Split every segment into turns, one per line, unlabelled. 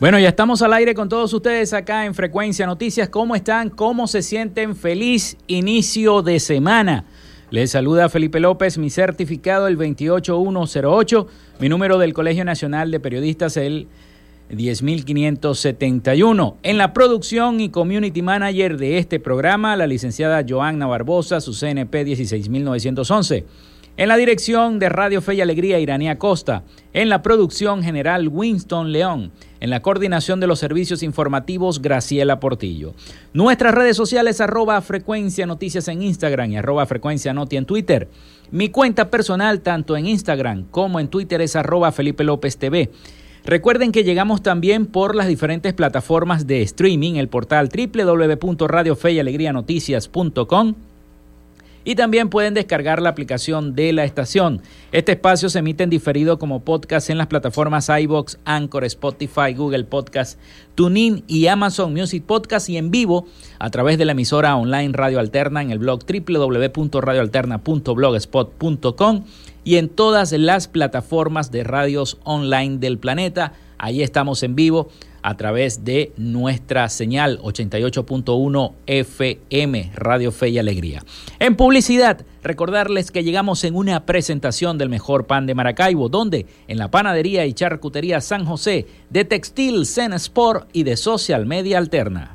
Bueno, ya estamos al aire con todos ustedes acá en Frecuencia Noticias. ¿Cómo están? ¿Cómo se sienten? Feliz inicio de semana. Les saluda Felipe López, mi certificado el 28108, mi número del Colegio Nacional de Periodistas el 10571. En la producción y community manager de este programa, la licenciada Joanna Barbosa, su CNP 16911. En la dirección de Radio Fe y Alegría, Iranía Costa. En la producción general, Winston León. En la coordinación de los servicios informativos, Graciela Portillo. Nuestras redes sociales, arroba frecuencia noticias en Instagram y arroba frecuencia noti en Twitter. Mi cuenta personal, tanto en Instagram como en Twitter, es arroba Felipe López TV. Recuerden que llegamos también por las diferentes plataformas de streaming, el portal www.radiofeyalegrianoticias.com y también pueden descargar la aplicación de la estación. Este espacio se emite en diferido como podcast en las plataformas iBox, Anchor, Spotify, Google Podcast, TuneIn y Amazon Music Podcast y en vivo a través de la emisora online Radio Alterna en el blog www.radioalterna.blogspot.com y en todas las plataformas de radios online del planeta. Ahí estamos en vivo a través de nuestra señal 88.1 FM Radio Fe y Alegría. En publicidad, recordarles que llegamos en una presentación del mejor pan de Maracaibo, donde en la panadería y charcutería San José, de Textil Zen Sport y de Social Media Alterna.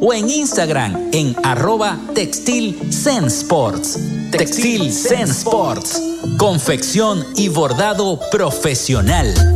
o en Instagram en arroba Textil Zen Sports. Textil Zen Sports. Confección y bordado profesional.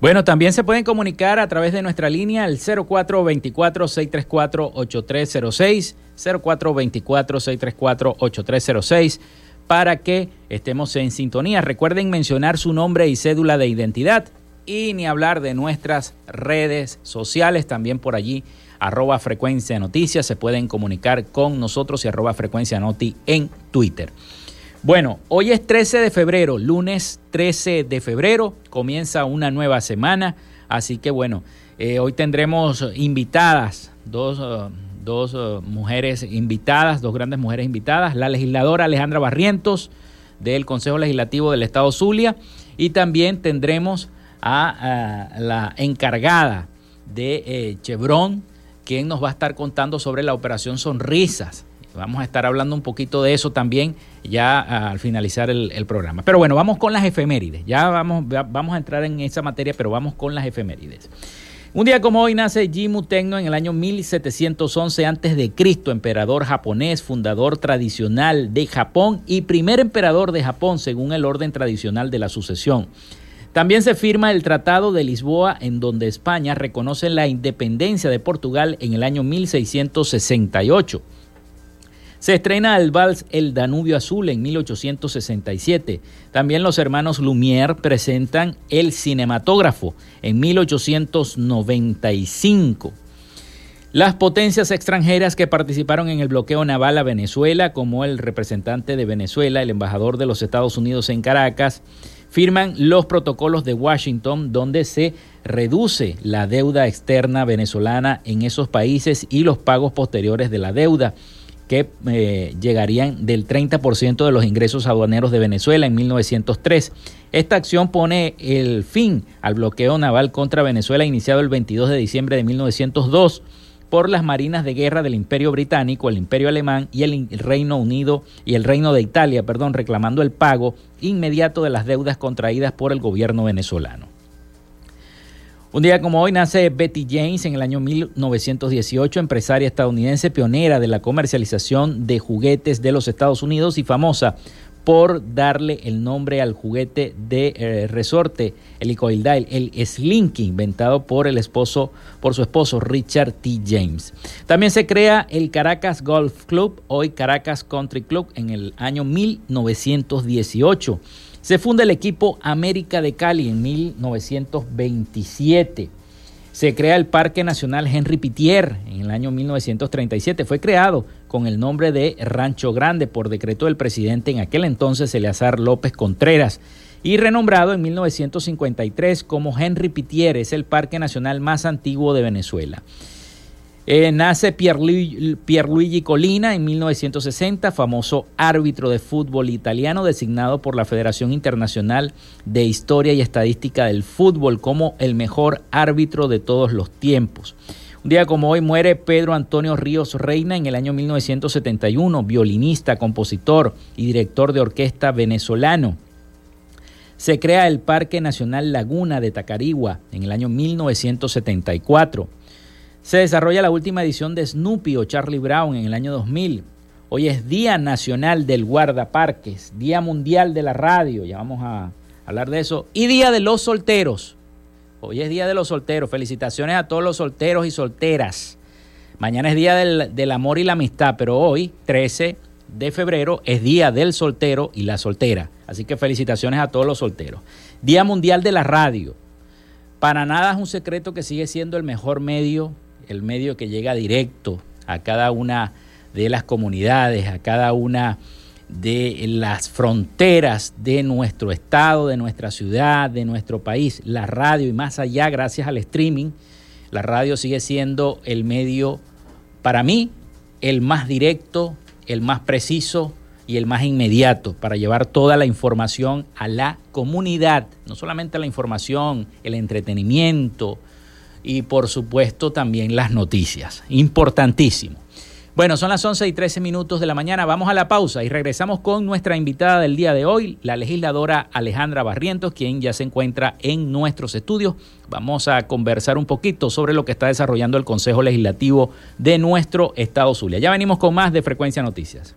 Bueno, también se pueden comunicar a través de nuestra línea al 0424-634-8306, 0424-634-8306, para que estemos en sintonía. Recuerden mencionar su nombre y cédula de identidad y ni hablar de nuestras redes sociales, también por allí arroba frecuencia noticias, se pueden comunicar con nosotros y arroba frecuencia noti en Twitter. Bueno, hoy es 13 de febrero, lunes 13 de febrero, comienza una nueva semana, así que bueno, eh, hoy tendremos invitadas, dos, uh, dos uh, mujeres invitadas, dos grandes mujeres invitadas, la legisladora Alejandra Barrientos del Consejo Legislativo del Estado Zulia y también tendremos a, la encargada de eh, Chevron, quien nos va a estar contando sobre la operación Sonrisas. Vamos a estar hablando un poquito de eso también ya al finalizar el, programa. Pero bueno, vamos con las efemérides. Ya vamos, vamos a entrar en esa materia, pero vamos con las efemérides. Un día como hoy nace Jimmu Tenno en el año 1711 a.C., emperador japonés, fundador tradicional de Japón y primer emperador de Japón según el orden tradicional de la sucesión. También se firma el Tratado de Lisboa en donde España reconoce la independencia de Portugal en el año 1668. Se estrena el vals El Danubio Azul en 1867. También los hermanos Lumière presentan El Cinematógrafo en 1895. Las potencias extranjeras que participaron en el bloqueo naval a Venezuela, como el representante de Venezuela, el embajador de los Estados Unidos en Caracas, firman los protocolos de Washington donde se reduce la deuda externa venezolana en esos países y los pagos posteriores de la deuda que eh, llegarían del 30% de los ingresos aduaneros de Venezuela en 1903. Esta acción pone el fin al bloqueo naval contra Venezuela iniciado el 22 de diciembre de 1902 por las marinas de guerra del Imperio Británico, el Imperio Alemán y el Reino Unido y el Reino de Italia, perdón, reclamando el pago inmediato de las deudas contraídas por el gobierno venezolano. Un día como hoy nace Betty James en el año 1918, empresaria estadounidense pionera de la comercialización de juguetes de los Estados Unidos y famosa por darle el nombre al juguete de eh, resorte helicoidal, el Slinky, inventado por el esposo, por su esposo Richard T. James. También se crea el Caracas Golf Club, hoy Caracas Country Club, en el año 1918. Se funda el equipo América de Cali en 1927. Se crea el Parque Nacional Henry Pitier en el año 1937. Fue creado con el nombre de Rancho Grande por decreto del presidente en aquel entonces, Eleazar López Contreras, y renombrado en 1953 como Henry Pitier. Es el parque nacional más antiguo de Venezuela. Eh, nace Pierluigi Colina en 1960, famoso árbitro de fútbol italiano designado por la Federación Internacional de Historia y Estadística del Fútbol como el mejor árbitro de todos los tiempos. Un día como hoy muere Pedro Antonio Ríos Reina en el año 1971, violinista, compositor y director de orquesta venezolano. Se crea el Parque Nacional Laguna de Tacarigua en el año 1974. Se desarrolla la última edición de Snoopy o Charlie Brown en el año 2000. Hoy es Día Nacional del Guardaparques, Día Mundial de la Radio, ya vamos a hablar de eso, y Día de los Solteros. Hoy es Día de los Solteros. Felicitaciones a todos los solteros y solteras. Mañana es Día del, del Amor y la Amistad, pero hoy, 13 de febrero, es Día del Soltero y la Soltera. Así que felicitaciones a todos los solteros. Día Mundial de la Radio. Para nada es un secreto que sigue siendo el mejor medio el medio que llega directo a cada una de las comunidades, a cada una de las fronteras de nuestro estado, de nuestra ciudad, de nuestro país, la radio y más allá, gracias al streaming, la radio sigue siendo el medio, para mí, el más directo, el más preciso y el más inmediato para llevar toda la información a la comunidad, no solamente la información, el entretenimiento, y por supuesto también las noticias. Importantísimo. Bueno, son las 11 y 13 minutos de la mañana. Vamos a la pausa y regresamos con nuestra invitada del día de hoy, la legisladora Alejandra Barrientos, quien ya se encuentra en nuestros estudios. Vamos a conversar un poquito sobre lo que está desarrollando el Consejo Legislativo de nuestro Estado Zulia. Ya venimos con más de Frecuencia Noticias.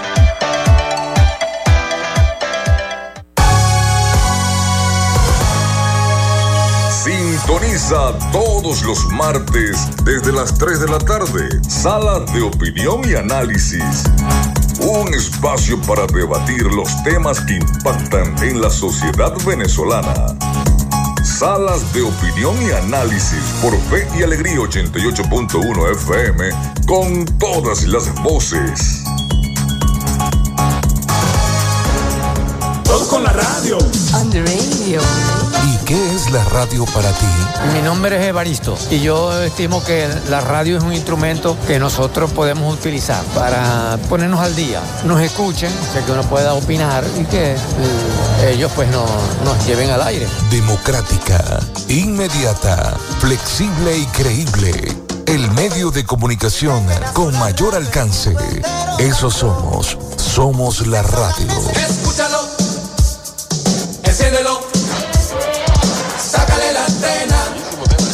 Sintoniza todos los martes desde las 3 de la tarde. Sala de opinión y análisis. Un espacio para debatir los temas que impactan en la sociedad venezolana. Salas de opinión y análisis por Fe y Alegría 88.1 FM con todas las voces.
Todo con la radio.
On the radio.
¿Y qué es la radio para ti?
Mi nombre es Evaristo y yo estimo que la radio es un instrumento que nosotros podemos utilizar para ponernos al día. Nos escuchen, o sea que uno pueda opinar y que eh, ellos pues no, nos lleven al aire.
Democrática, inmediata, flexible y creíble. El medio de comunicación con mayor alcance. Eso somos. Somos la radio.
Escúchalo. Enciéndelo.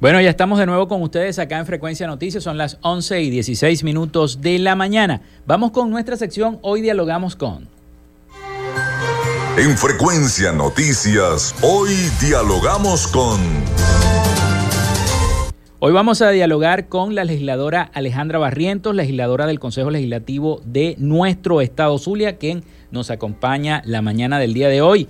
Bueno, ya estamos de nuevo con ustedes acá en Frecuencia Noticias. Son las 11 y 16 minutos de la mañana. Vamos con nuestra sección. Hoy dialogamos con.
En Frecuencia Noticias, hoy dialogamos con...
Hoy vamos a dialogar con la legisladora Alejandra Barrientos, legisladora del Consejo Legislativo de nuestro estado Zulia, quien nos acompaña la mañana del día de hoy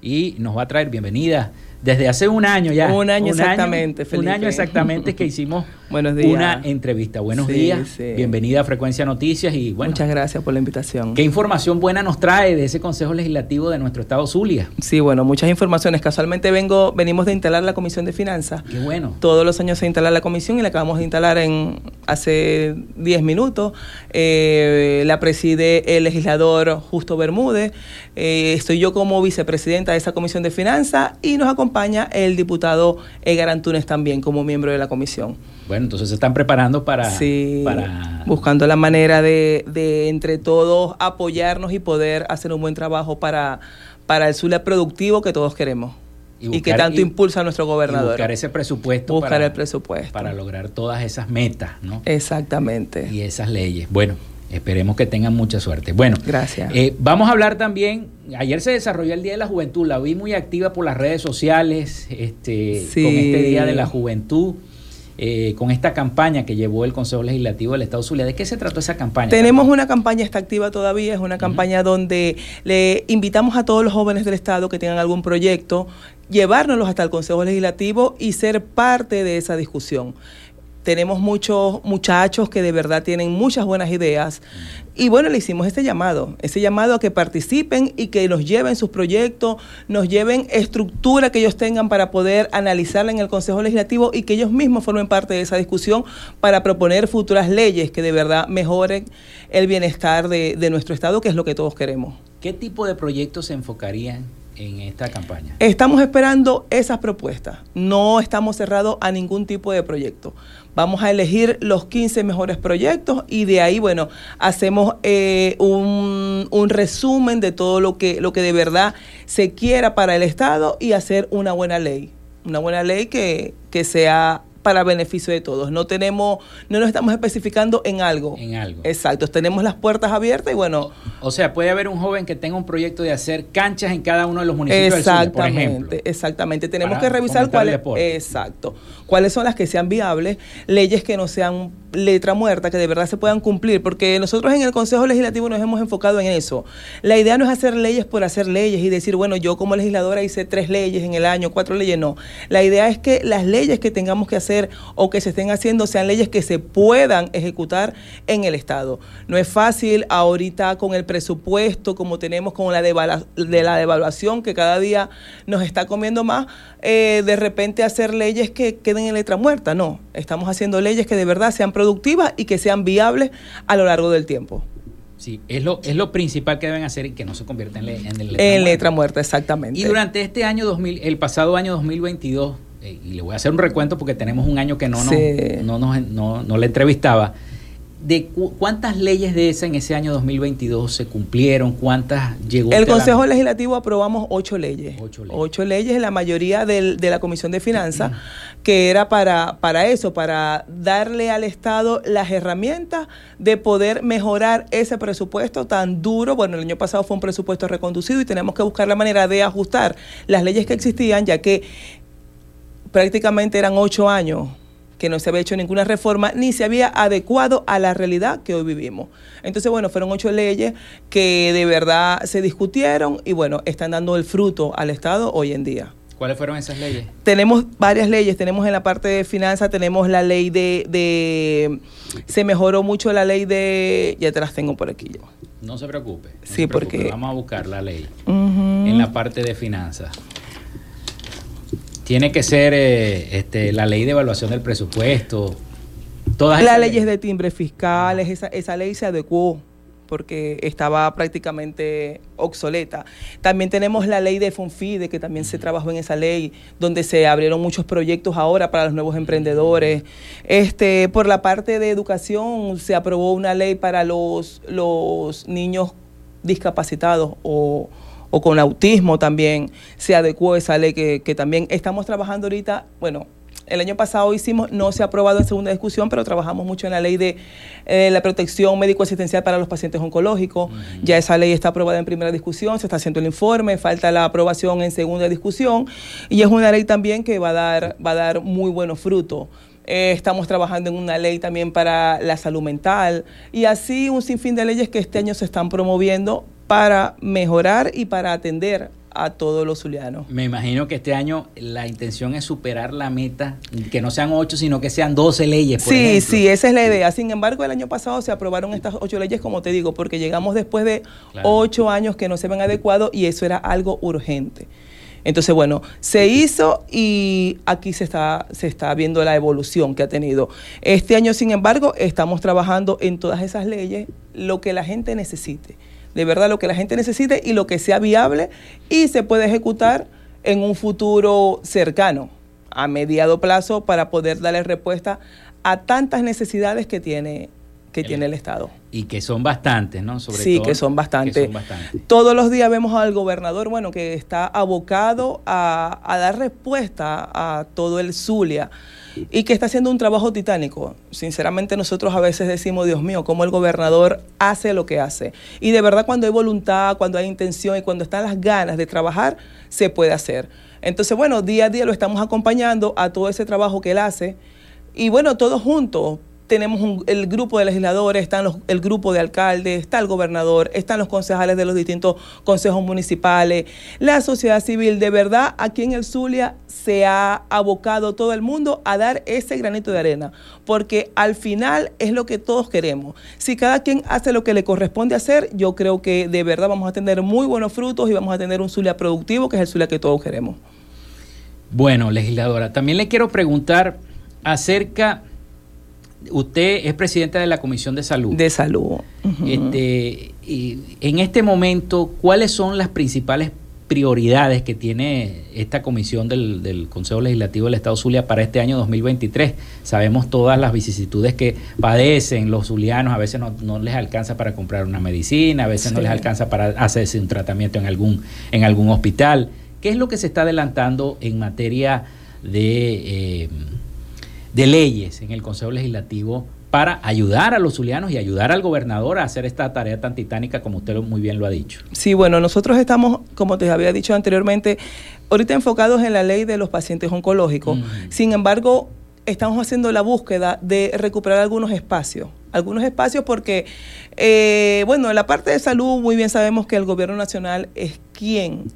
y nos va a traer bienvenida desde hace un año ya.
Un año exactamente,
Un año exactamente que hicimos
Buenos días.
una entrevista. Buenos
Sí,
días,
sí.
bienvenida a Frecuencia Noticias y bueno,
Muchas gracias por la invitación.
¿qué información buena nos trae de ese Consejo Legislativo de nuestro estado Zulia?
Sí, bueno, muchas informaciones. Casualmente vengo, venimos de instalar la Comisión de Finanzas.
Qué bueno.
Todos los años se instala la comisión y la acabamos de instalar en hace 10 minutos. Eh, la preside el legislador Justo Bermúdez. Eh, estoy yo como vicepresidenta de esa comisión de finanzas y nos acompaña el diputado Edgar Antunes también como miembro de la comisión.
Bueno, entonces se están preparando para,
Sí,
para
buscando la manera de, de entre todos apoyarnos y poder hacer un buen trabajo para, para el Zulia productivo que todos queremos
Y
que tanto
y-
impulsa nuestro
y
gobernador.
buscar ese presupuesto
Buscar
para,
el presupuesto.
para lograr todas esas metas, ¿no?
Exactamente.
y esas leyes. Bueno, esperemos que tengan mucha suerte. Bueno,
Gracias.
eh, vamos a hablar también. Ayer se desarrolló el Día de la Juventud, la vi muy activa por las redes sociales, este,
Sí.
con este Día de la Juventud, eh, con esta campaña que llevó el Consejo Legislativo del Estado Zulia. ¿De qué se trató esa campaña?
Tenemos una campaña, está activa todavía, es una campaña donde le invitamos a todos los jóvenes del Estado que tengan algún proyecto, llevárnoslos hasta el Consejo Legislativo y ser parte de esa discusión. Tenemos muchos muchachos que de verdad tienen muchas buenas ideas y bueno, le hicimos este llamado, ese llamado a que participen y que nos lleven sus proyectos, nos lleven estructura que ellos tengan para poder analizarla en el Consejo Legislativo y que ellos mismos formen parte de esa discusión para proponer futuras leyes que de verdad mejoren el bienestar de, de nuestro Estado, que es lo que todos queremos.
¿Qué tipo de proyectos se enfocarían en esta campaña?
Estamos esperando esas propuestas. No estamos cerrados a ningún tipo de proyecto. Vamos a elegir los 15 mejores proyectos y de ahí, bueno, hacemos eh, un, un, resumen de todo lo que, lo que de verdad se quiera para el Estado y hacer una buena ley. Una buena ley que, que sea para beneficio de todos. No tenemos, no nos estamos especificando en algo.
En algo.
Exacto. Tenemos las puertas abiertas y bueno.
O sea, puede haber un joven que tenga un proyecto de hacer canchas en cada uno de los municipios
exactamente,
del sur, por ejemplo.
Exactamente. Tenemos que revisar cuáles. Exacto. Cuáles son las que sean viables, leyes que no sean letra muerta, que de verdad se puedan cumplir, porque nosotros en el Consejo Legislativo nos hemos enfocado en eso. La idea no es hacer leyes por hacer leyes y decir, bueno, yo como legisladora hice tres leyes en el año, cuatro leyes, no. La idea es que las leyes que tengamos que hacer o que se estén haciendo sean leyes que se puedan ejecutar en el Estado. No es fácil ahorita con el presupuesto, como tenemos con la de, la devaluación que cada día nos está comiendo más, eh, de repente hacer leyes que queden en letra muerta. No, estamos haciendo leyes que de verdad sean productivas y que sean viables a lo largo del tiempo.
Sí, es lo, es lo principal que deben hacer y que no se convierta en, letra
en letra, en letra muerta, exactamente.
Y durante este año 2000, el pasado año 2022, eh, y le voy a hacer un recuento porque tenemos un año que no, no, no, no, no le entrevistaba, de cuántas leyes de esa en ese año 2022 se cumplieron, cuántas llegó.
El Consejo Legislativo aprobamos ocho leyes. Ocho leyes, ocho leyes la mayoría del, de la Comisión de Finanzas, que era para, para eso, para darle al Estado las herramientas de poder mejorar ese presupuesto tan duro. Bueno, el año pasado fue un presupuesto reconducido y tenemos que buscar la manera de ajustar las leyes que existían, ya que prácticamente eran ocho años que no se había hecho ninguna reforma ni se había adecuado a la realidad que hoy vivimos. Entonces, bueno, fueron ocho leyes que de verdad se discutieron y bueno, están dando el fruto al Estado hoy en día.
¿Cuáles fueron esas leyes?
Tenemos varias leyes, tenemos en la parte de finanzas, tenemos la ley de, de, se mejoró mucho la ley de, ya te las tengo por aquí yo.
No se preocupe.
sí, porque...
Vamos a buscar la ley en la parte de finanzas tiene que ser eh, este, la ley de evaluación del presupuesto.
Todas las leyes de timbre fiscales, esa, esa ley se adecuó porque estaba prácticamente obsoleta. También tenemos la ley de Fonfide, que también se trabajó en esa ley, donde se abrieron muchos proyectos ahora para los nuevos emprendedores. Este, por la parte de educación, se aprobó una ley para los, los niños discapacitados o o con autismo también se adecuó esa ley que, que también estamos trabajando ahorita, bueno, el año pasado hicimos, no se ha aprobado en segunda discusión, pero trabajamos mucho en la ley de eh, la protección médico-asistencial para los pacientes oncológicos. Ya esa ley está aprobada en primera discusión, se está haciendo el informe, falta la aprobación en segunda discusión y es una ley también que va a dar, va a dar muy buenos frutos. Eh, estamos trabajando en una ley también para la salud mental y así un sinfín de leyes que este año se están promoviendo para mejorar y para atender a todos los zulianos.
Me imagino que este año la intención es superar la meta, que no sean ocho, sino que sean doce leyes.
Por sí, sí, esa es la idea. Sin embargo, el año pasado se aprobaron estas ocho leyes, como te digo, porque llegamos después de ocho años que no se ven adecuados y eso era algo urgente. Entonces, bueno, se hizo y aquí se está, se está viendo la evolución que ha tenido. Este año, sin embargo, estamos trabajando en todas esas leyes, lo que la gente necesite de verdad lo que la gente necesite y lo que sea viable y se puede ejecutar en un futuro cercano, a mediado plazo, para poder darle respuesta a tantas necesidades que tiene que tiene el Estado.
Y que son bastantes, ¿no?
Sobre sí, que son bastantes. Todos los días vemos al gobernador, bueno, que está abocado a, a dar respuesta a todo el Zulia y que está haciendo un trabajo titánico. Sinceramente nosotros a veces decimos, Dios mío, cómo el gobernador hace lo que hace. Y de verdad cuando hay voluntad, cuando hay intención y cuando están las ganas de trabajar, se puede hacer. Entonces, bueno, día a día lo estamos acompañando a todo ese trabajo que él hace. Y bueno, todos juntos, tenemos el grupo de legisladores, están el grupo de alcaldes, está el gobernador, están los concejales de los distintos consejos municipales, la sociedad civil. De verdad, aquí en el Zulia se ha abocado todo el mundo a dar ese granito de arena, porque al final es lo que todos queremos. Si cada quien hace lo que le corresponde hacer, yo creo que de verdad vamos a tener muy buenos frutos y vamos a tener un Zulia productivo, que es el Zulia que todos queremos.
Bueno, legisladora, también le quiero preguntar acerca usted es presidenta de la Comisión de Salud.
De Salud.
este, y en este momento, ¿cuáles son las principales prioridades que tiene esta comisión del, Consejo Legislativo del Estado Zulia para este año 2023. Sabemos todas las vicisitudes que padecen los zulianos, a veces no, les alcanza para comprar una medicina, a veces no les alcanza para hacerse un tratamiento en algún, en algún hospital. ¿Qué es lo que se está adelantando en materia de, eh, de leyes en el Consejo Legislativo para ayudar a los zulianos y ayudar al gobernador a hacer esta tarea tan titánica como usted muy bien lo ha dicho.
Sí, bueno, nosotros estamos, como te había dicho anteriormente, ahorita enfocados en la ley de los pacientes oncológicos. Sin embargo, estamos haciendo la búsqueda de recuperar algunos espacios. Algunos espacios porque, eh, bueno, en la parte de salud muy bien sabemos que el gobierno nacional es quien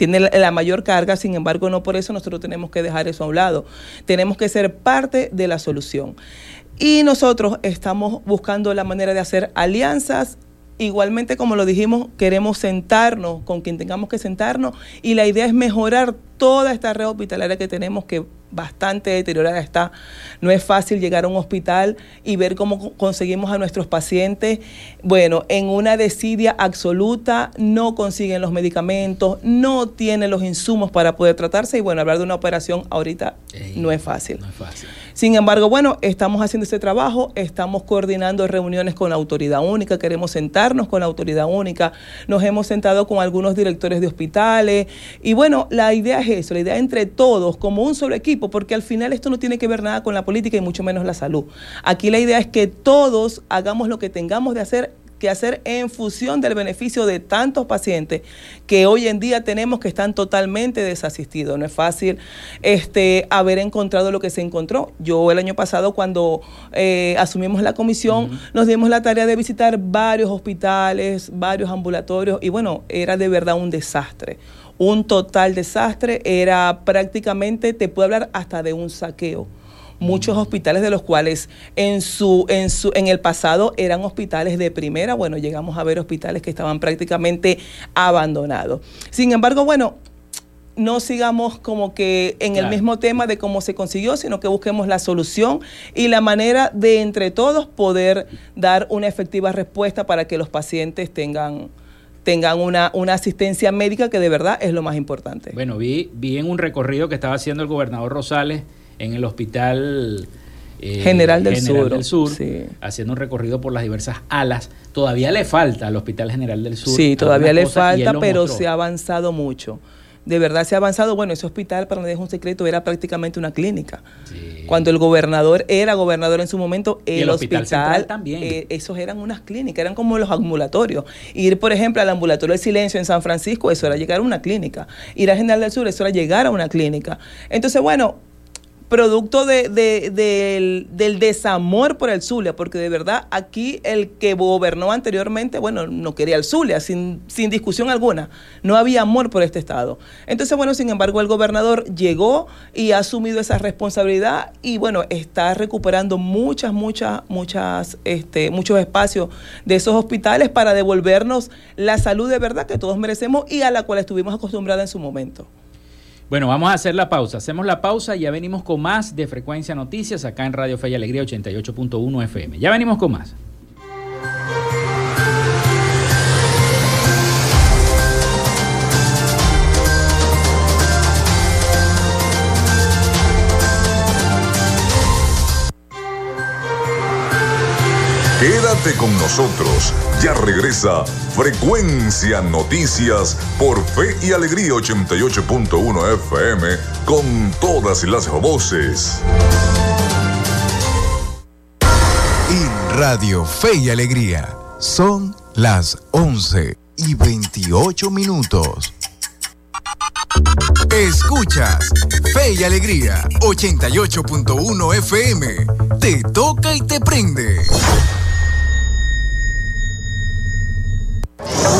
tiene la, mayor carga, sin embargo, no por eso nosotros tenemos que dejar eso a un lado. Tenemos que ser parte de la solución. Y nosotros estamos buscando la manera de hacer alianzas. Igualmente, como lo dijimos, queremos sentarnos con quien tengamos que sentarnos y la idea es mejorar toda esta red hospitalaria que tenemos que bastante deteriorada está. No es fácil llegar a un hospital y ver cómo conseguimos a nuestros pacientes. Bueno, en una desidia absoluta, no consiguen los medicamentos, no tienen los insumos para poder tratarse y bueno, hablar de una operación ahorita no es fácil. No es fácil. Sin embargo, bueno, estamos haciendo este trabajo, estamos coordinando reuniones con la autoridad única, queremos sentarnos con la autoridad única, nos hemos sentado con algunos directores de hospitales y bueno, la idea es eso, la idea entre todos, como un solo equipo, porque al final esto no tiene que ver nada con la política y mucho menos la salud. Aquí la idea es que todos hagamos lo que tengamos de hacer que hacer en función del beneficio de tantos pacientes que hoy en día tenemos que están totalmente desasistidos. No es fácil este, haber encontrado lo que se encontró. Yo el año pasado cuando eh, asumimos la comisión nos dimos la tarea de visitar varios hospitales, varios ambulatorios y bueno, era de verdad un desastre un total desastre, era prácticamente, te puedo hablar hasta de un saqueo muchos hospitales de los cuales en su en su en el pasado eran hospitales de primera, bueno, llegamos a ver hospitales que estaban prácticamente abandonados. Sin embargo, bueno, no sigamos como que en el mismo tema de cómo se consiguió, sino que busquemos la solución y la manera de entre todos poder dar una efectiva respuesta para que los pacientes tengan tengan una, una asistencia médica que de verdad es lo más importante.
Bueno, vi, vi en un recorrido que estaba haciendo el gobernador Rosales en el hospital
eh, General del
Sur, del Sur haciendo un recorrido por las diversas alas. Todavía le falta al Hospital General del Sur.
Sí, todavía le falta, pero se ha avanzado mucho. De verdad se ha avanzado. Bueno, ese hospital, para no dejar un secreto, era prácticamente una clínica. Cuando el gobernador era gobernador en su momento, el, hospital, también. Eh, esos eran unas clínicas, eran como los ambulatorios. Ir, por ejemplo, al ambulatorio del silencio en San Francisco, eso era llegar a una clínica. Ir a General del Sur, eso era llegar a una clínica. Entonces, bueno, producto de, del, desamor por el Zulia, porque de verdad aquí el que gobernó anteriormente, bueno, no quería el Zulia, sin, sin discusión alguna, no había amor por este Estado. Entonces, bueno, sin embargo, el gobernador llegó y ha asumido esa responsabilidad y, bueno, está recuperando muchas, muchas, muchas, este, muchos espacios de esos hospitales para devolvernos la salud de verdad que todos merecemos y a la cual estuvimos acostumbrados en su momento.
Bueno, vamos a hacer la pausa. Hacemos la pausa y ya venimos con más de Frecuencia Noticias acá en Radio Fe y Alegría 88.1 FM. Ya venimos con más.
Quédate con nosotros. Ya regresa Frecuencia Noticias por Fe y Alegría 88.1 FM con todas las voces.
Y Radio Fe y Alegría son las 11 y 28 minutos. Escuchas Fe y Alegría 88.1 FM. Te toca y te prende. 了。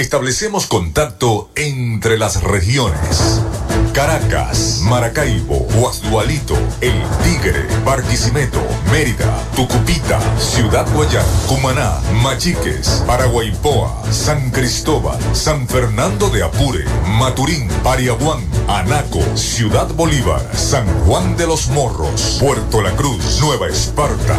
Establecemos contacto entre las regiones. Caracas, Maracaibo, Guasdualito, El Tigre, Barquisimeto, Mérida, Tucupita, Ciudad Guayán, Cumaná, Machiques, Paraguaypoa, San Cristóbal, San Fernando de Apure, Maturín, Pariaguán, Anaco, Ciudad Bolívar, San Juan de los Morros, Puerto La Cruz, Nueva Esparta.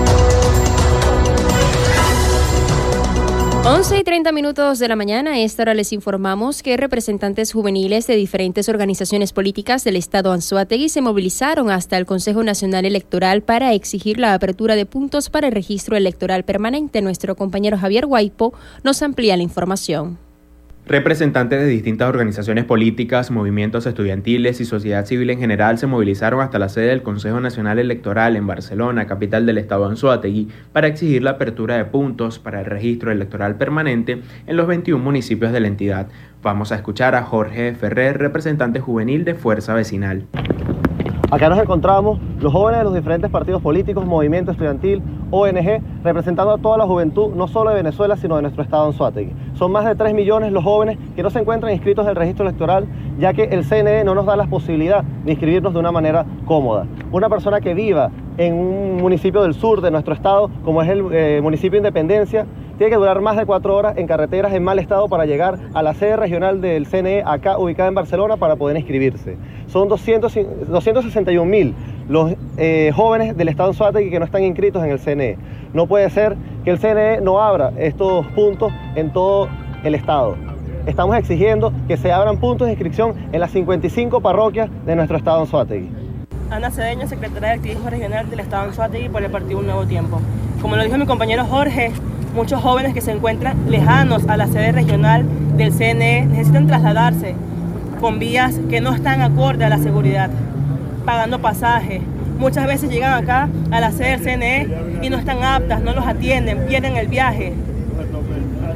11 y 30 minutos de la mañana, a esta hora les informamos que representantes juveniles de diferentes organizaciones políticas del Estado Anzuategui se movilizaron hasta el Consejo Nacional Electoral para exigir la apertura de puntos para el registro electoral permanente. Nuestro compañero Javier Guaipo nos amplía la información.
Representantes de distintas organizaciones políticas, movimientos estudiantiles y sociedad civil en general se movilizaron hasta la sede del Consejo Nacional Electoral en Barcelona, capital del estado Anzoátegui, para exigir la apertura de puntos para el registro electoral permanente en los 21 municipios de la entidad. Vamos a escuchar a Jorge Ferrer, representante juvenil de Fuerza Vecinal.
Acá nos encontramos los jóvenes de los diferentes partidos políticos, movimiento estudiantil, ONG, representando a toda la juventud, no solo de Venezuela, sino de nuestro estado en Suátegui. Son más de 3 millones los jóvenes que no se encuentran inscritos en el registro electoral, ya que el CNE no nos da la posibilidad de inscribirnos de una manera cómoda. Una persona que viva en un municipio del sur de nuestro estado, como es el eh, municipio de Independencia, tiene que durar más de cuatro horas en carreteras en mal estado para llegar a la sede regional del CNE, acá ubicada en Barcelona, para poder inscribirse. Son 261 mil los eh, jóvenes del estado de que no están inscritos en el CNE. No puede ser que el CNE no abra estos puntos en todo el estado. Estamos exigiendo que se abran puntos de inscripción en las 55 parroquias de nuestro estado en
Ana Cedeño, secretaria de Activismo Regional del Estado en Suátegui por el Partido Un Nuevo Tiempo. Como lo dijo mi compañero Jorge, Muchos jóvenes que se encuentran lejanos a la sede regional del CNE necesitan trasladarse con vías que no están acorde a la seguridad, pagando pasaje. Muchas veces llegan acá a la sede del CNE y no están aptas, no los atienden, pierden el viaje.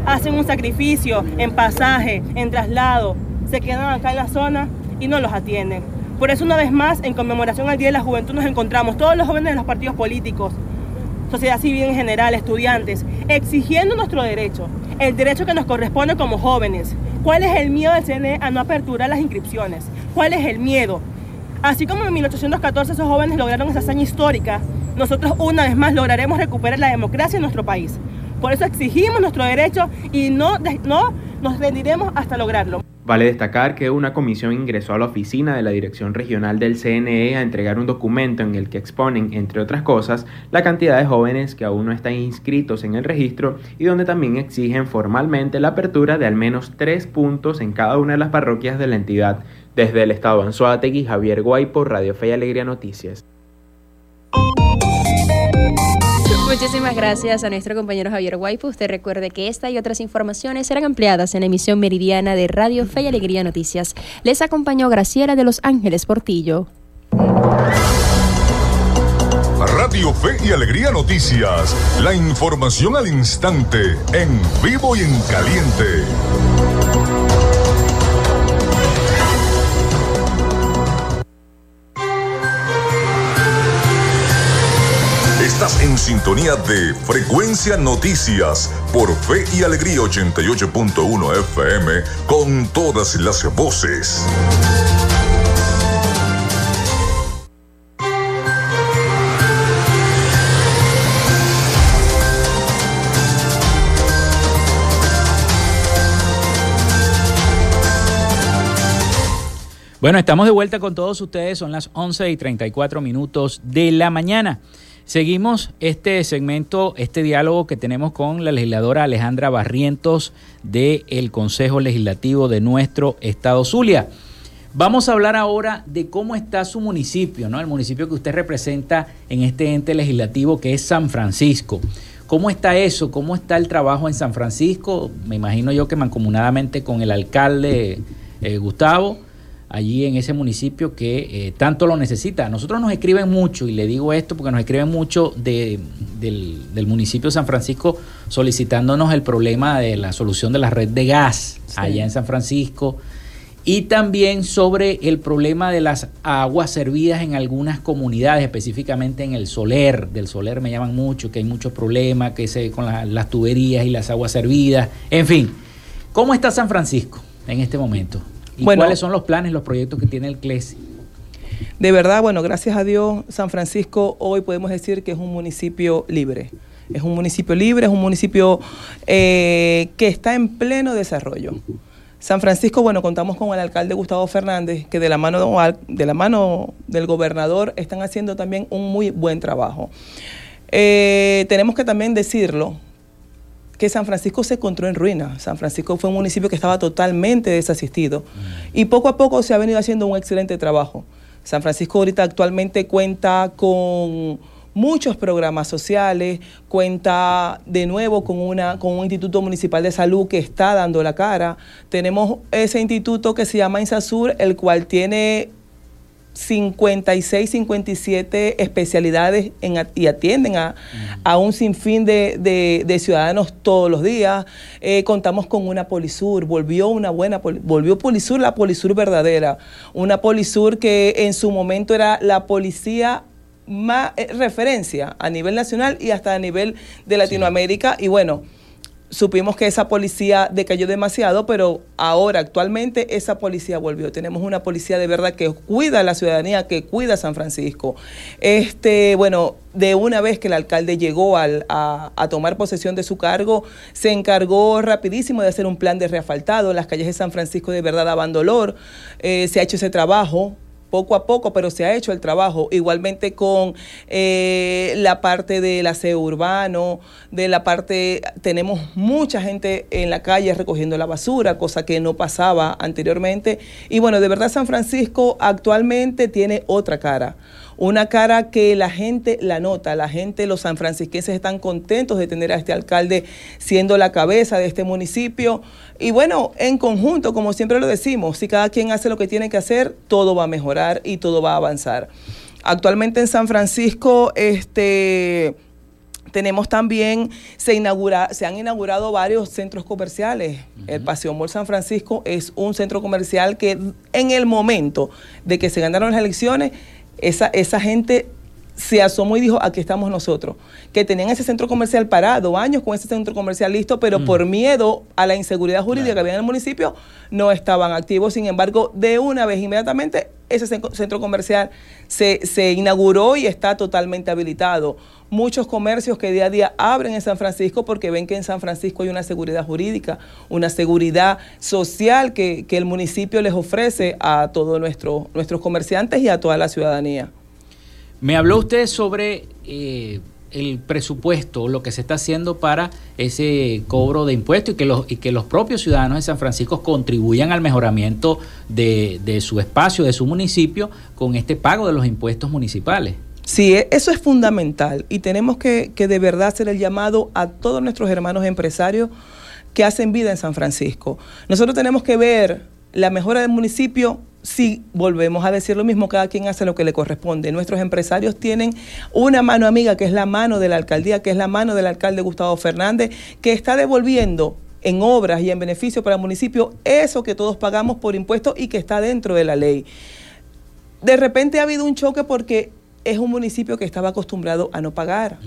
Hacen un sacrificio en pasaje, en traslado, se quedan acá en la zona y no los atienden. Por eso una vez más, en conmemoración al Día de la Juventud, nos encontramos todos los jóvenes de los partidos políticos, sociedad civil en general, estudiantes, exigiendo nuestro derecho, el derecho que nos corresponde como jóvenes. ¿Cuál es el miedo del CNE a no aperturar las inscripciones? ¿Cuál es el miedo? Así como en 1814 esos jóvenes lograron esa hazaña histórica, nosotros una vez más lograremos recuperar la democracia en nuestro país. Por eso exigimos nuestro derecho y no, no nos rendiremos hasta lograrlo.
Vale destacar que una comisión ingresó a la oficina de la Dirección Regional del CNE a entregar un documento en el que exponen, entre otras cosas, la cantidad de jóvenes que aún no están inscritos en el registro y donde también exigen formalmente la apertura de al menos tres puntos en cada una de las parroquias de la entidad. Desde el estado Anzoátegui, Javier Guaypo, Radio Fe y Alegría Noticias.
Muchísimas gracias a nuestro compañero Javier Guaypo. Usted recuerde que esta y otras informaciones serán ampliadas en la emisión meridiana de Radio Fe y Alegría Noticias. Les acompañó Graciela de Los Ángeles Portillo.
Radio Fe y Alegría Noticias. La información al instante, en vivo y en caliente. Estás en sintonía de Frecuencia Noticias por Fe y Alegría 88.1 FM con todas las voces.
Bueno, estamos de vuelta con todos ustedes, son las 11 y 34 minutos de la mañana. Seguimos este segmento, este diálogo que tenemos con la legisladora Alejandra Barrientos del Consejo Legislativo de nuestro estado Zulia. Vamos a hablar ahora de cómo está su municipio, ¿no? El municipio que usted representa en este ente legislativo que es San Francisco. ¿Cómo está eso? ¿Cómo está el trabajo en San Francisco? Me imagino yo que mancomunadamente con el alcalde eh, Gustavo allí en ese municipio que eh, tanto lo necesita. nosotros nos escriben mucho, y le digo esto porque nos escriben mucho de, del, municipio de San Francisco solicitándonos el problema de la solución de la red de gas allá en San Francisco. Y también sobre el problema de las aguas servidas en algunas comunidades, específicamente en el Soler. Del Soler me llaman mucho, que hay muchos problemas que se, con las tuberías y las aguas servidas. En fin, ¿cómo está San Francisco en este momento? ¿Y cuáles son los planes, los proyectos que tiene el CLESI?
De verdad, bueno, gracias a Dios, San Francisco hoy podemos decir que es un municipio libre. Es un municipio libre, es un municipio eh, que está en pleno desarrollo. San Francisco, bueno, contamos con el alcalde Gustavo Fernández, que de la mano, de la mano del gobernador están haciendo también un muy buen trabajo. Eh, tenemos que también decirlo, que San Francisco se encontró en ruina. San Francisco fue un municipio que estaba totalmente desasistido y poco a poco se ha venido haciendo un excelente trabajo. San Francisco ahorita actualmente cuenta con muchos programas sociales, cuenta de nuevo con, una, con un instituto municipal de salud que está dando la cara. Tenemos ese instituto que se llama INSASUR, el cual tiene 56, 57 especialidades y atienden a, un sinfín de, ciudadanos todos los días. Eh, contamos con una Polisur, volvió una buena, volvió Polisur, la Polisur verdadera, una Polisur que en su momento era la policía más eh, referencia a nivel nacional y hasta a nivel de Latinoamérica. Y bueno, supimos que esa policía decayó demasiado, pero ahora actualmente esa policía volvió. Tenemos una policía de verdad que cuida a la ciudadanía, que cuida a San Francisco. Este, bueno, de una vez que el alcalde llegó a, tomar posesión de su cargo, se encargó rapidísimo de hacer un plan de reafaltado. Las calles de San Francisco de verdad daban dolor. Eh, se ha hecho ese trabajo poco a poco, pero se ha hecho el trabajo. Igualmente con eh, la parte del aseo urbano, de la parte, tenemos mucha gente en la calle recogiendo la basura, cosa que no pasaba anteriormente. Y bueno, de verdad San Francisco actualmente tiene otra cara una cara que la gente la nota, la gente, los sanfrancisquenses están contentos de tener a este alcalde siendo la cabeza de este municipio. Y bueno, en conjunto, como siempre lo decimos, si cada quien hace lo que tiene que hacer, todo va a mejorar y todo va a avanzar. Actualmente en San Francisco, este tenemos también, se, inaugura, se han inaugurado varios centros comerciales. El Paseo Mall San Francisco es un centro comercial que en el momento de que se ganaron las elecciones esa, esa gente se asomó y dijo, aquí estamos nosotros, que tenían ese centro comercial parado, años con ese centro comercial listo, pero mm. por miedo a la inseguridad jurídica que había en el municipio, no estaban activos. Sin embargo, de una vez inmediatamente, ese centro comercial se, se inauguró y está totalmente habilitado. Muchos comercios que día a día abren en San Francisco porque ven que en San Francisco hay una seguridad jurídica, una seguridad social que, que el municipio les ofrece a todos nuestros comerciantes y a toda la ciudadanía.
Me habló usted sobre eh, el presupuesto, lo que se está haciendo para ese cobro de impuestos y que los, que los propios ciudadanos de San Francisco contribuyan al mejoramiento de, de su espacio, de su municipio, con este pago de los impuestos municipales.
Sí, e, eso es fundamental y tenemos que, que de verdad hacer el llamado a todos nuestros hermanos empresarios que hacen vida en San Francisco. Nosotros tenemos que ver la mejora del municipio si volvemos a decir lo mismo, cada quien hace lo que le corresponde. Nuestros empresarios tienen una mano amiga, que es la mano de la alcaldía, que es la mano del alcalde Gustavo Fernández, que está devolviendo en obras y en beneficio para el municipio eso que todos pagamos por impuestos y que está dentro de la ley. De repente ha habido un choque porque es un municipio que estaba acostumbrado a no pagar.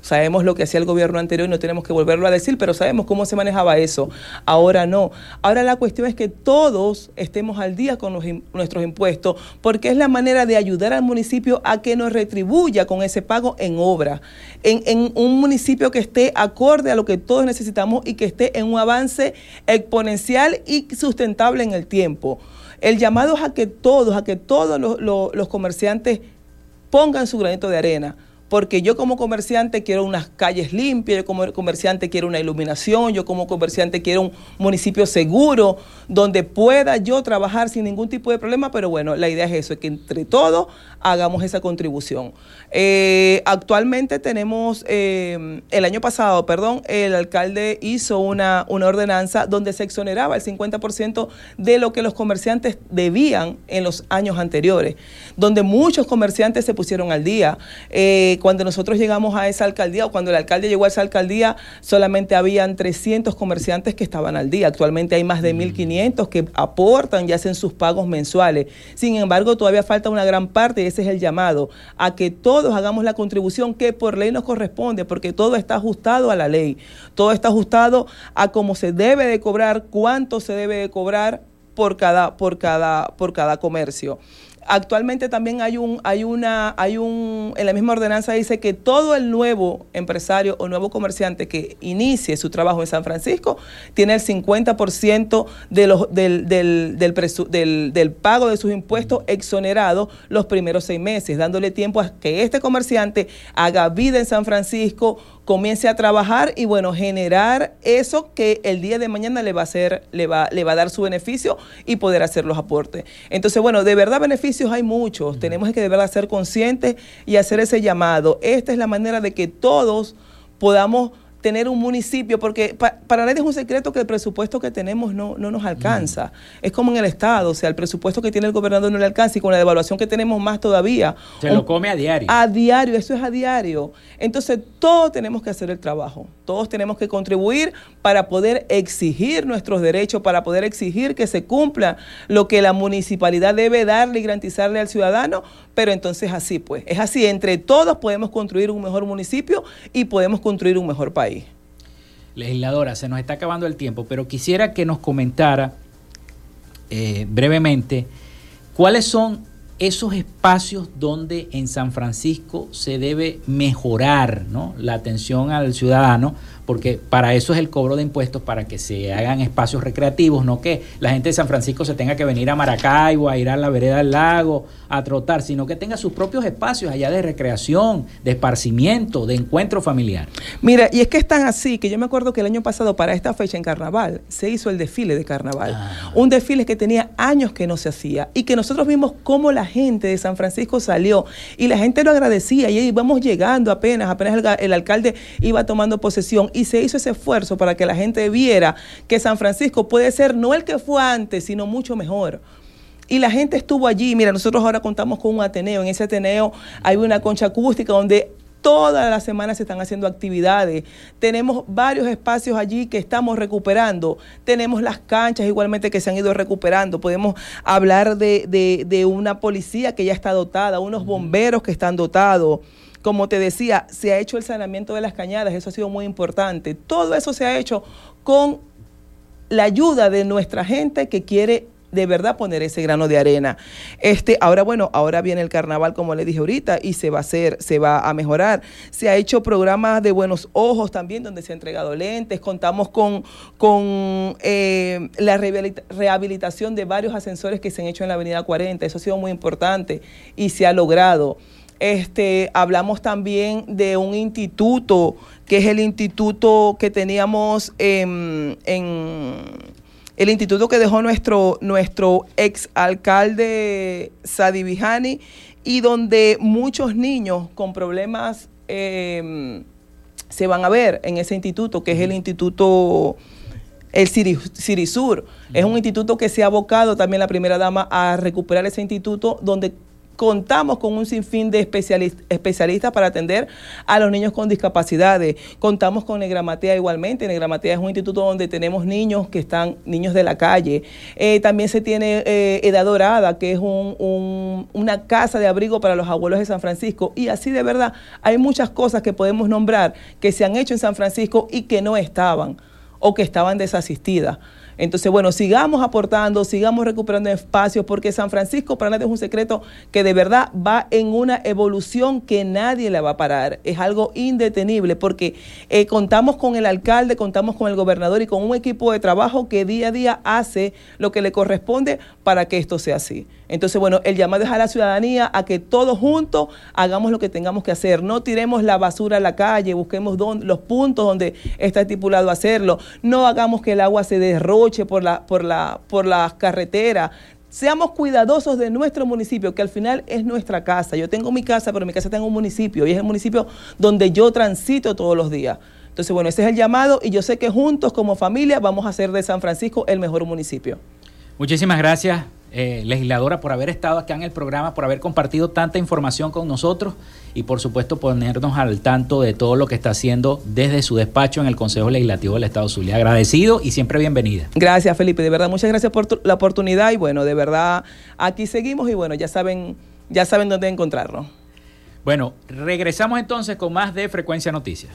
Sabemos lo que hacía el gobierno anterior y no tenemos que volverlo a decir, pero sabemos cómo se manejaba eso. Ahora no. Ahora la cuestión es que todos estemos al día con nuestros impuestos, porque es la manera de ayudar al municipio a que nos retribuya con ese pago en obra. En, un municipio que esté acorde a lo que todos necesitamos y que esté en un avance exponencial y sustentable en el tiempo. El llamado es a que todos, a que todos los comerciantes pongan su granito de arena. Porque yo como comerciante quiero unas calles limpias, yo como comerciante quiero una iluminación, yo como comerciante quiero un municipio seguro donde pueda yo trabajar sin ningún tipo de problema, pero bueno, la idea es eso, es que entre todos hagamos esa contribución. Eh, actualmente tenemos, eh, el año pasado, perdón, el alcalde hizo una, una ordenanza donde se exoneraba el 50% de lo que los comerciantes debían en los años anteriores, donde muchos comerciantes se pusieron al día. Eh, cuando nosotros llegamos a esa alcaldía, o cuando el alcalde llegó a esa alcaldía, solamente habían 300 comerciantes que estaban al día. Actualmente hay más de 1.500 que aportan y hacen sus pagos mensuales. Sin embargo, todavía falta una gran parte y ese es el llamado, a que todos hagamos la contribución que por ley nos corresponde, porque todo está ajustado a la ley, todo está ajustado a cómo se debe de cobrar, cuánto se debe de cobrar por cada, por cada, por cada comercio. Actualmente también hay un, hay una, hay un, en la misma ordenanza dice que todo el nuevo empresario o nuevo comerciante que inicie su trabajo en San Francisco tiene el 50% de los, del, del, del, presu- del- del pago de sus impuestos exonerado los primeros seis meses, dándole tiempo a que este comerciante haga vida en San Francisco, comience a trabajar y bueno, generar eso que el día de mañana le va a hacer, le va, le va a dar su beneficio y poder hacer los aportes. Entonces, bueno, de verdad beneficios hay muchos. Tenemos que de verdad ser conscientes y hacer ese llamado. Esta es la manera de que todos podamos tener un municipio, porque pa- para nadie es un secreto que el presupuesto que tenemos no, no nos alcanza. Es como en el Estado, o sea, el presupuesto que tiene el gobernador no le alcanza y con la devaluación que tenemos más todavía.
Se lo come a diario.
a diario, eso es a diario. Entonces, todos tenemos que hacer el trabajo, todos tenemos que contribuir para poder exigir nuestros derechos, para poder exigir que se cumpla lo que la municipalidad debe darle y garantizarle al ciudadano, pero entonces así pues, es así, entre todos podemos construir un mejor municipio y podemos construir un mejor país.
Legisladora, se nos está acabando el tiempo, pero quisiera que nos comentara eh, brevemente cuáles son esos espacios donde en San Francisco se debe mejorar ¿no? la atención al ciudadano, porque para eso es el cobro de impuestos, para que se hagan espacios recreativos, no que la gente de San Francisco se tenga que venir a Maracaibo, a ir a la vereda del lago, a trotar, sino que tenga sus propios espacios allá de recreación, de esparcimiento, de encuentro familiar.
Mira, y es que es tan así que yo me acuerdo que el año pasado para esta fecha en carnaval se hizo el desfile de carnaval. Un desfile que tenía años que no se hacía y que nosotros vimos cómo la gente de San Francisco salió y la gente lo agradecía y íbamos llegando apenas, apenas el alcalde iba tomando posesión y se hizo ese esfuerzo para que la gente viera que San Francisco puede ser no el que fue antes, sino mucho mejor. Y la gente estuvo allí. Mira, nosotros ahora contamos con un Ateneo. En ese Ateneo hay una concha acústica donde todas las semanas se están haciendo actividades. Tenemos varios espacios allí que estamos recuperando. Tenemos las canchas igualmente que se han ido recuperando. Podemos hablar de, de- de una policía que ya está dotada, unos bomberos que están dotados. Como te decía, se ha hecho el saneamiento de las cañadas, eso ha sido muy importante. Todo eso se ha hecho con la ayuda de nuestra gente que quiere de verdad poner ese grano de arena. Este, ahora bueno, ahora viene el carnaval como le dije ahorita y se va a hacer, se va a mejorar. Se ha hecho programas de buenos ojos también donde se ha entregado lentes. Contamos con, con eh, la rehabilita- rehabilitación de varios ascensores que se han hecho en la Avenida 40. Eso ha sido muy importante y se ha logrado. Este, hablamos también de un instituto, que es el instituto que teníamos en, en el instituto que dejó nuestro, nuestro ex alcalde Sadi Vijani y donde muchos niños con problemas eh, se van a ver en ese instituto, que es el instituto, el Ciri- Cirisur. Es un instituto que se ha abocado también la primera dama a recuperar ese instituto donde contamos con un sinfín de especialistas para atender a los niños con discapacidades. Contamos con Negramatea igualmente. Negramatea es un instituto donde tenemos niños que están, niños de la calle. Eh, también se tiene eh, Edad Dorada, que es una casa de abrigo para los abuelos de San Francisco. Y así de verdad, hay muchas cosas que podemos nombrar que se han hecho en San Francisco y que no estaban o que estaban desasistidas. Entonces, bueno, sigamos aportando, sigamos recuperando espacios, porque San Francisco para nadie es un secreto que de verdad va en una evolución que nadie la va a parar. Es algo indetenible, porque eh, contamos con el alcalde, contamos con el gobernador y con un equipo de trabajo que día a día hace lo que le corresponde para que esto sea así. Entonces, bueno, el llamado es a la ciudadanía a que todos juntos hagamos lo que tengamos que hacer. No tiremos la basura a la calle, busquemos los puntos donde está estipulado hacerlo. No hagamos que el agua se derroche por la, por la, por las carreteras. Seamos cuidadosos de nuestro municipio, que al final es nuestra casa. Yo tengo mi casa, pero mi casa tengo un municipio y es el municipio donde yo transito todos los días. Entonces, bueno, ese es el llamado y yo sé que juntos como familia vamos a hacer de San Francisco el mejor municipio.
Muchísimas gracias, eh, legisladora, por haber estado acá en el programa, por haber compartido tanta información con nosotros y por supuesto ponernos al tanto de todo lo que está haciendo desde su despacho en el Consejo Legislativo del Estado Zulia. Agradecido y siempre bienvenida.
Gracias, Felipe. De verdad, muchas gracias por la oportunidad y bueno, de verdad, aquí seguimos y bueno, ya saben, ya saben dónde encontrarnos.
Bueno, regresamos entonces con más de Frecuencia Noticias.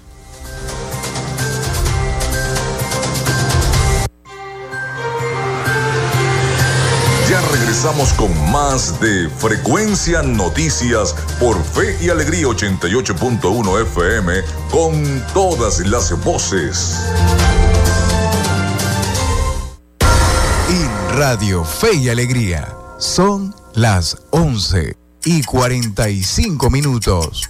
Regresamos con más de Frecuencia Noticias por Fe y Alegría 88.1 FM con todas las voces.
En Radio Fe y Alegría son las 11 y 45 minutos.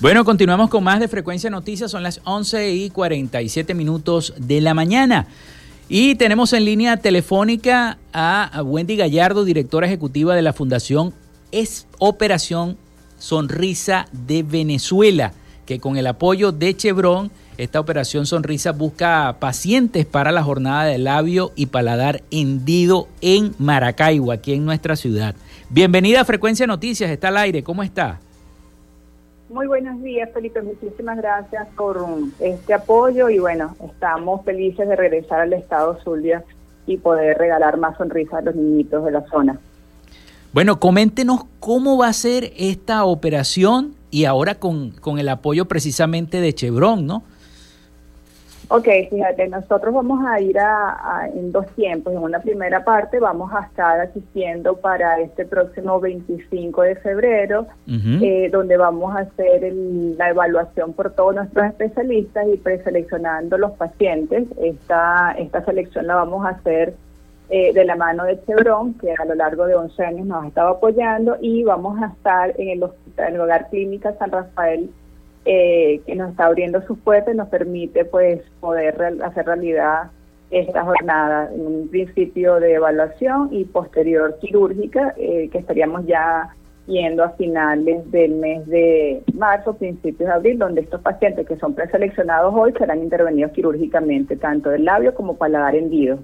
Bueno, continuamos con más de Frecuencia Noticias, son las 11 y 47 minutos de la mañana. Y tenemos en línea telefónica a Wendy Gallardo, directora ejecutiva de la Fundación es Operación Sonrisa de Venezuela, que con el apoyo de Chevron, esta operación Sonrisa busca pacientes para la jornada de labio y paladar hendido en Maracaibo, aquí en nuestra ciudad. Bienvenida a Frecuencia Noticias, está al aire, ¿cómo está?
Muy buenos días, Felipe. Muchísimas gracias por este apoyo y bueno, estamos felices de regresar al estado Zulia y poder regalar más sonrisas a los niñitos de la zona.
Bueno, coméntenos cómo va a ser esta operación y ahora con, con el apoyo precisamente de Chevron, ¿no?
Ok, fíjate, nosotros vamos a ir a, en dos tiempos. En una primera parte vamos a estar asistiendo para este próximo 25 de febrero, eh, donde vamos a hacer la evaluación por todos nuestros especialistas y preseleccionando los pacientes. Esta, esta selección la vamos a hacer eh, de la mano de Chevron, que a lo largo de 11 años nos ha estado apoyando, y vamos a estar en el, hospital, en el Hogar Clínica San Rafael eh, que nos está abriendo sus puertas y nos permite pues poder hacer realidad esta jornada en un principio de evaluación y posterior quirúrgica eh, que estaríamos ya yendo a finales del mes de marzo, principios de abril, donde estos pacientes que son preseleccionados hoy serán intervenidos quirúrgicamente, tanto del labio como paladar hendido.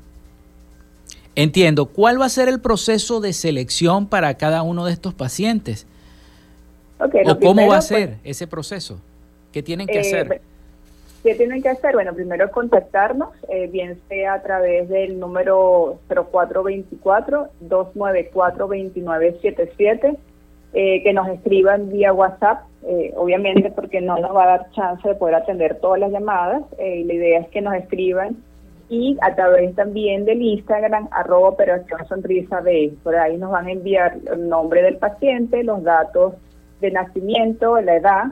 Entiendo. ¿Cuál va a ser el proceso de selección para cada uno de estos pacientes? ¿O cómo va a ser pues, ese proceso? ¿Qué tienen que hacer?
Eh, ¿Qué tienen que hacer? Bueno, primero contactarnos, eh, bien sea a través del número 0424-294-2977, eh, que nos escriban vía WhatsApp, obviamente porque no nos va a dar chance de poder atender todas las llamadas. la idea es que nos escriban y a través también del Instagram, arroba operación sonrisa B. Por ahí nos van a enviar el nombre del paciente, los datos de nacimiento, la edad,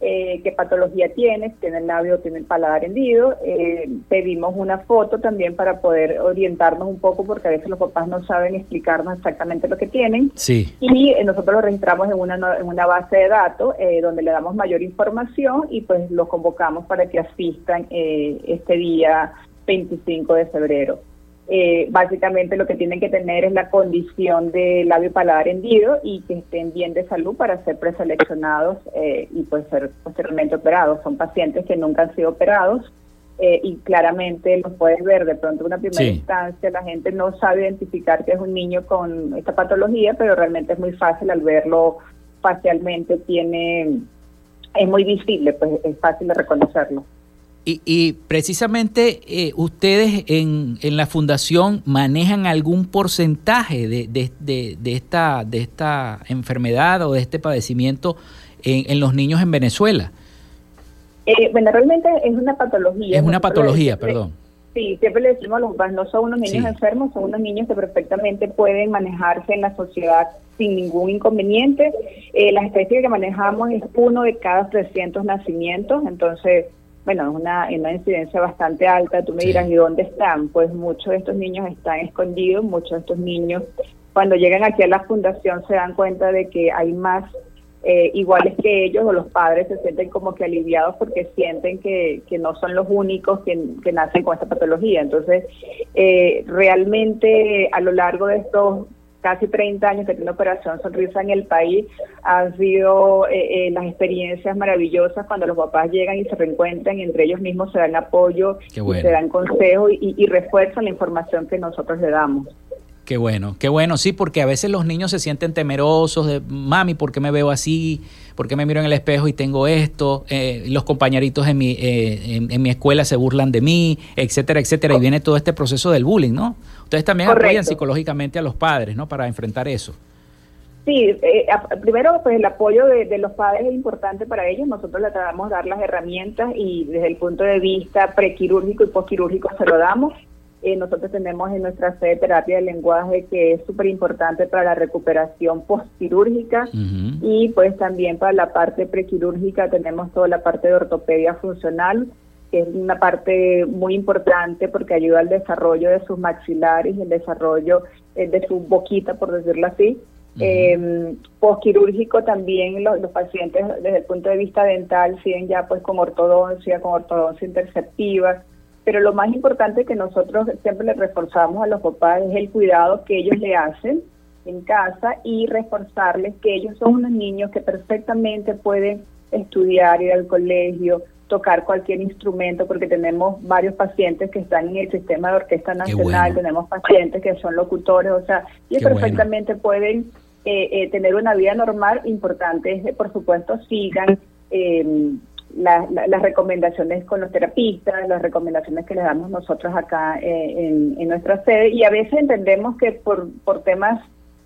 eh, qué patología tiene, tiene el labio, tiene el paladar hendido. Eh, pedimos una foto también para poder orientarnos un poco porque a veces los papás no saben explicarnos exactamente lo que tienen.
Sí.
Y eh, nosotros lo registramos en una, en una base de datos eh, donde le damos mayor información y pues los convocamos para que asistan este día 25 de febrero. Eh, básicamente lo que tienen que tener es la condición de labio paladar hendido y que estén bien de salud para ser preseleccionados eh, y pues ser posteriormente operados. Son pacientes que nunca han sido operados eh, y claramente los puedes ver de pronto en una primera instancia. La gente no sabe identificar que es un niño con esta patología, pero realmente es muy fácil al verlo facialmente, tiene es muy visible, pues es fácil de reconocerlo.
Y, precisamente eh, ustedes en, en, la fundación manejan algún porcentaje de, de, esta, de esta enfermedad o de este padecimiento en, los niños en Venezuela.
Eh, bueno, realmente es una patología.
Es una patología, perdón.
Sí, siempre le decimos a los papás, no son unos niños enfermos, son unos niños que perfectamente pueden manejarse en la sociedad sin ningún inconveniente. Eh, la estadística que manejamos es uno de cada 300 nacimientos, entonces bueno, es una, una incidencia bastante alta. Tú me dirás, ¿y dónde están? Pues muchos de estos niños están escondidos, muchos de estos niños cuando llegan aquí a la fundación se dan cuenta de que hay más eh, iguales que ellos o los padres se sienten como que aliviados porque sienten que, que no son los únicos que, que nacen con esta patología. Entonces, eh, realmente a lo largo de estos casi 30 años que tiene Operación Sonrisa en el país, han sido eh, eh, las experiencias maravillosas cuando los papás llegan y se reencuentran y entre ellos mismos se dan apoyo, se dan consejo y, y refuerzan la información que nosotros le damos.
Qué bueno, qué bueno, sí, porque a veces los niños se sienten temerosos de, mami, ¿por qué me veo así? ¿Por qué me miro en el espejo y tengo esto? Eh, los compañeritos en mi, eh, en, mi escuela se burlan de mí, etcétera, etcétera. Y viene todo este proceso del bullying, ¿no? Ustedes también apoyan psicológicamente a los padres, ¿no? Para enfrentar eso.
Sí, eh, primero, pues el apoyo de, de, los padres es importante para ellos. Nosotros les tratamos de dar las herramientas y desde el punto de vista prequirúrgico y postquirúrgico se lo damos. Eh, nosotros tenemos en nuestra sede terapia del lenguaje que es súper importante para la recuperación postquirúrgica y pues también para la parte prequirúrgica tenemos toda la parte de ortopedia funcional que es una parte muy importante porque ayuda al desarrollo de sus maxilares y el desarrollo eh, de su boquita, por decirlo así. Eh, postquirúrgico también los, los, pacientes desde el punto de vista dental siguen ya pues con ortodoncia, con ortodoncia interceptiva, pero lo más importante que nosotros siempre le reforzamos a los papás es el cuidado que ellos le hacen en casa y reforzarles que ellos son unos niños que perfectamente pueden estudiar, ir al colegio, tocar cualquier instrumento, porque tenemos varios pacientes que están en el sistema de orquesta nacional, tenemos pacientes que son locutores, o sea, y perfectamente pueden eh, eh, tener una vida normal. Importante es, por supuesto, sigan eh, las recomendaciones con los terapistas, las recomendaciones que les damos nosotros acá en, en, nuestra sede, y a veces entendemos que por, por temas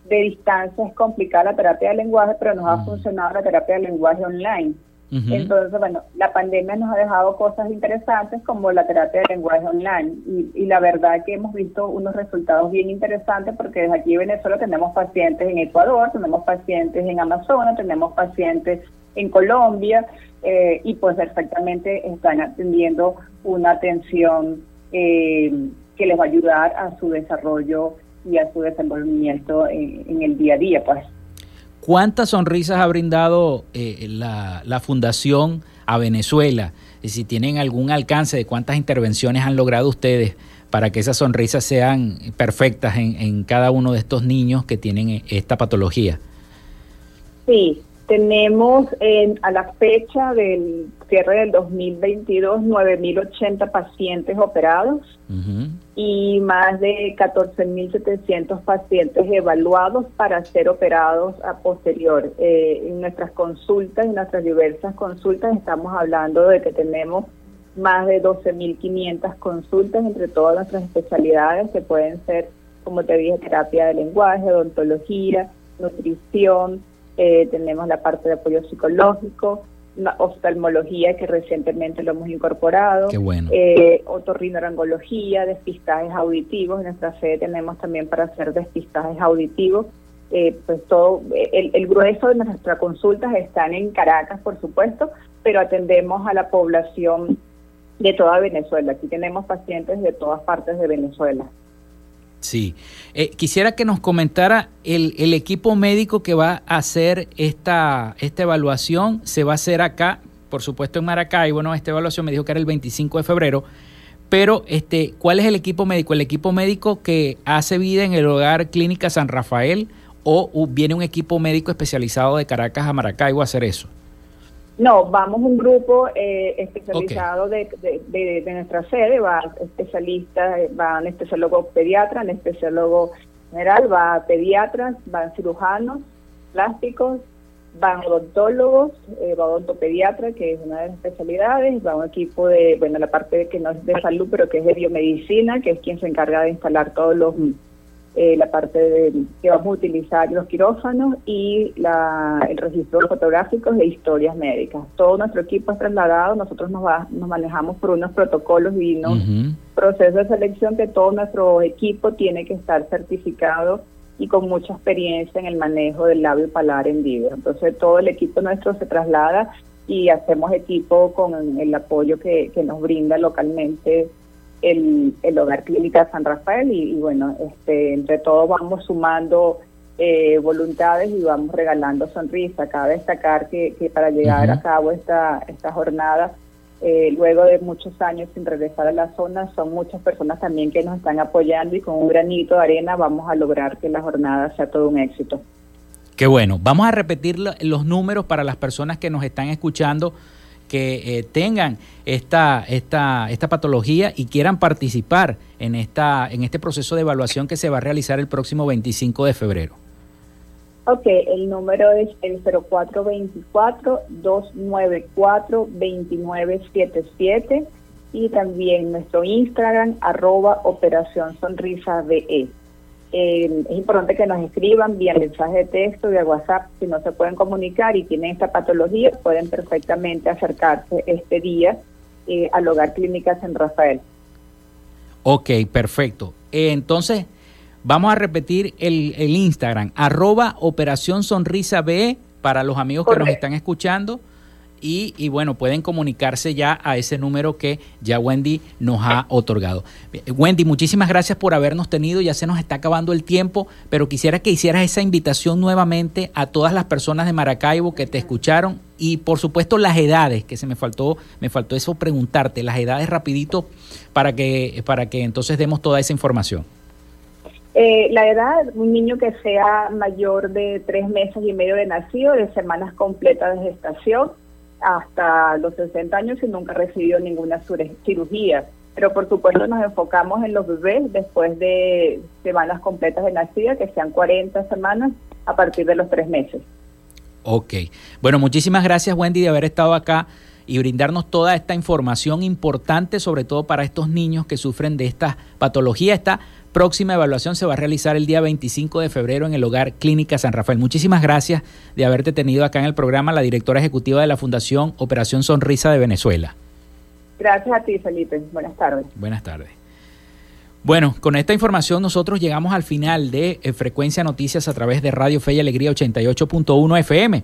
de distancia es complicada la terapia de lenguaje, pero nos ha mm. funcionado la terapia de lenguaje online. Entonces, bueno, la pandemia nos ha dejado cosas interesantes como la terapia de lenguaje online y, la verdad que hemos visto unos resultados bien interesantes porque desde aquí en Venezuela tenemos pacientes en Ecuador, tenemos pacientes en Amazonas, tenemos pacientes en Colombia eh, y pues perfectamente están atendiendo una atención eh, que les va a ayudar a su desarrollo y a su desenvolvimiento en, en el día a día, pues.
¿Cuántas sonrisas ha brindado eh, la, fundación a Venezuela? Y si tienen algún alcance de cuántas intervenciones han logrado ustedes para que esas sonrisas sean perfectas en, en cada uno de estos niños que tienen eh, esta patología.
Sí, tenemos en, a la fecha del cierre del 2022 9.080 pacientes operados y más de 14.700 pacientes evaluados para ser operados a posterior. Eh, en nuestras consultas, en nuestras diversas consultas, estamos hablando de que tenemos más de 12.500 consultas entre todas nuestras especialidades que pueden ser, como te dije, terapia de lenguaje, odontología, nutrición, eh, tenemos la parte de apoyo psicológico, la oftalmología que recientemente lo hemos incorporado,
Qué bueno.
eh, otorrinorangología, despistajes auditivos, en nuestra sede tenemos también para hacer despistajes auditivos, eh, pues todo, el, el grueso de nuestras consultas están en Caracas, por supuesto, pero atendemos a la población de toda Venezuela. Aquí tenemos pacientes de todas partes de Venezuela.
Sí. Eh, quisiera que nos comentara el, el, equipo médico que va a hacer esta, esta evaluación. Se va a hacer acá, por supuesto en Maracay. Bueno, esta evaluación me dijo que era el 25 de febrero. Pero, este, ¿cuál es el equipo médico? ¿El equipo médico que hace vida en el hogar Clínica San Rafael o viene un equipo médico especializado de Caracas a Maracaibo a hacer eso?
No, vamos un grupo eh, especializado de, de, nuestra sede, va especialistas, va anestesiólogo pediatra, anestesiólogo general, va pediatras, van cirujanos plásticos, van odontólogos, eh, va odontopediatra, que es una de las especialidades, va un equipo de, bueno, la parte que no es de salud, pero que es de biomedicina, que es quien se encarga de instalar todos los eh, la parte de, que vamos a utilizar los quirófanos y la, el registro fotográfico de historias médicas. Todo nuestro equipo es trasladado, nosotros nos, nos manejamos por unos protocolos y unos procesos de selección que todo nuestro equipo tiene que estar certificado y con mucha experiencia en el manejo del labio palar en vivo. Entonces todo el equipo nuestro se traslada y hacemos equipo con el apoyo que, que nos brinda localmente el, el Hogar Clínica San Rafael y, bueno, este, entre todos vamos sumando eh, voluntades y vamos regalando sonrisas. Cabe destacar que, que para llegar a cabo esta, esta jornada, eh, luego de muchos años sin regresar a la zona, son muchas personas también que nos están apoyando y con un granito de arena vamos a lograr que la jornada sea todo un éxito.
Qué bueno. Vamos a repetir los números para las personas que nos están escuchando que eh, tengan esta, esta, esta patología y quieran participar en, esta, en este proceso de evaluación que se va a realizar el próximo 25 de febrero.
Ok, el número es el 0424-294-2977 y también nuestro Instagram arroba operación sonrisa BE. Eh, es importante que nos escriban vía mensaje de texto, vía WhatsApp, si no se pueden comunicar y tienen esta patología, pueden perfectamente acercarse este día eh, al Hogar Clínica San Rafael.
Ok, perfecto. entonces, vamos a repetir el, el, Instagram, arroba Operación Sonrisa B para los amigos que nos están escuchando y, bueno, pueden comunicarse ya a ese número que ya Wendy nos ha otorgado. Wendy, muchísimas gracias por habernos tenido, ya se nos está acabando el tiempo, pero quisiera que hicieras esa invitación nuevamente a todas las personas de Maracaibo que te escucharon y por supuesto las edades, que se me faltó, me faltó eso preguntarte, las edades rapidito para que, para que entonces demos toda esa información.
Eh, la edad, un niño que sea mayor de tres meses y medio de nacido, de semanas completas de gestación, hasta los 60 años y nunca ha recibido ninguna cirugía. Pero por supuesto nos enfocamos en los bebés después de semanas completas de nacida, que sean 40 semanas a partir de los tres meses.
Ok. Bueno, muchísimas gracias Wendy de haber estado acá y brindarnos toda esta información importante, sobre todo para estos niños que sufren de esta patología. Esta próxima evaluación se va a realizar el día 25 de febrero en el Hogar Clínica San Rafael. Muchísimas gracias de haberte tenido acá en el programa, la directora ejecutiva de la Fundación Operación Sonrisa de Venezuela.
Gracias a ti, Felipe. Buenas tardes.
Buenas tardes. Bueno, con esta información nosotros llegamos al final de eh, Frecuencia Noticias a través de Radio Fe y Alegría 88.1 FM.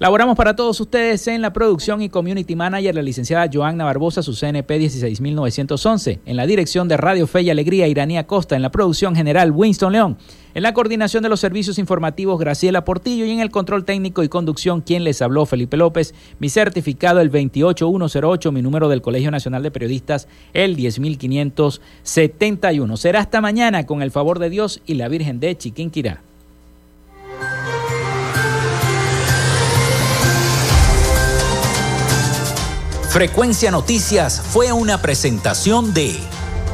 Laboramos para todos ustedes en la producción y community manager la licenciada Joanna Barbosa, su CNP 16911. En la dirección de Radio Fe y Alegría, Iranía Costa. En la producción general, Winston León. En la coordinación de los servicios informativos, Graciela Portillo. Y en el control técnico y conducción, quien les habló, Felipe López. Mi certificado, el 28108. Mi número del Colegio Nacional de Periodistas, el 10571. Será hasta mañana, con el favor de Dios y la Virgen de Chiquinquirá. Frecuencia Noticias fue una presentación de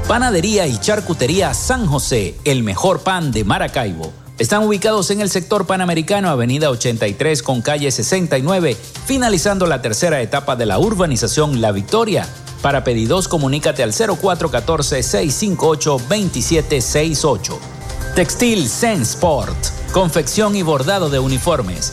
Panadería y Charcutería San José, el mejor pan de Maracaibo. Están ubicados en el sector panamericano, Avenida 83 con calle 69, finalizando la tercera etapa de la urbanización La Victoria. Para pedidos, comunícate al 0414-658-2768. Textil Sensport, confección y bordado de uniformes.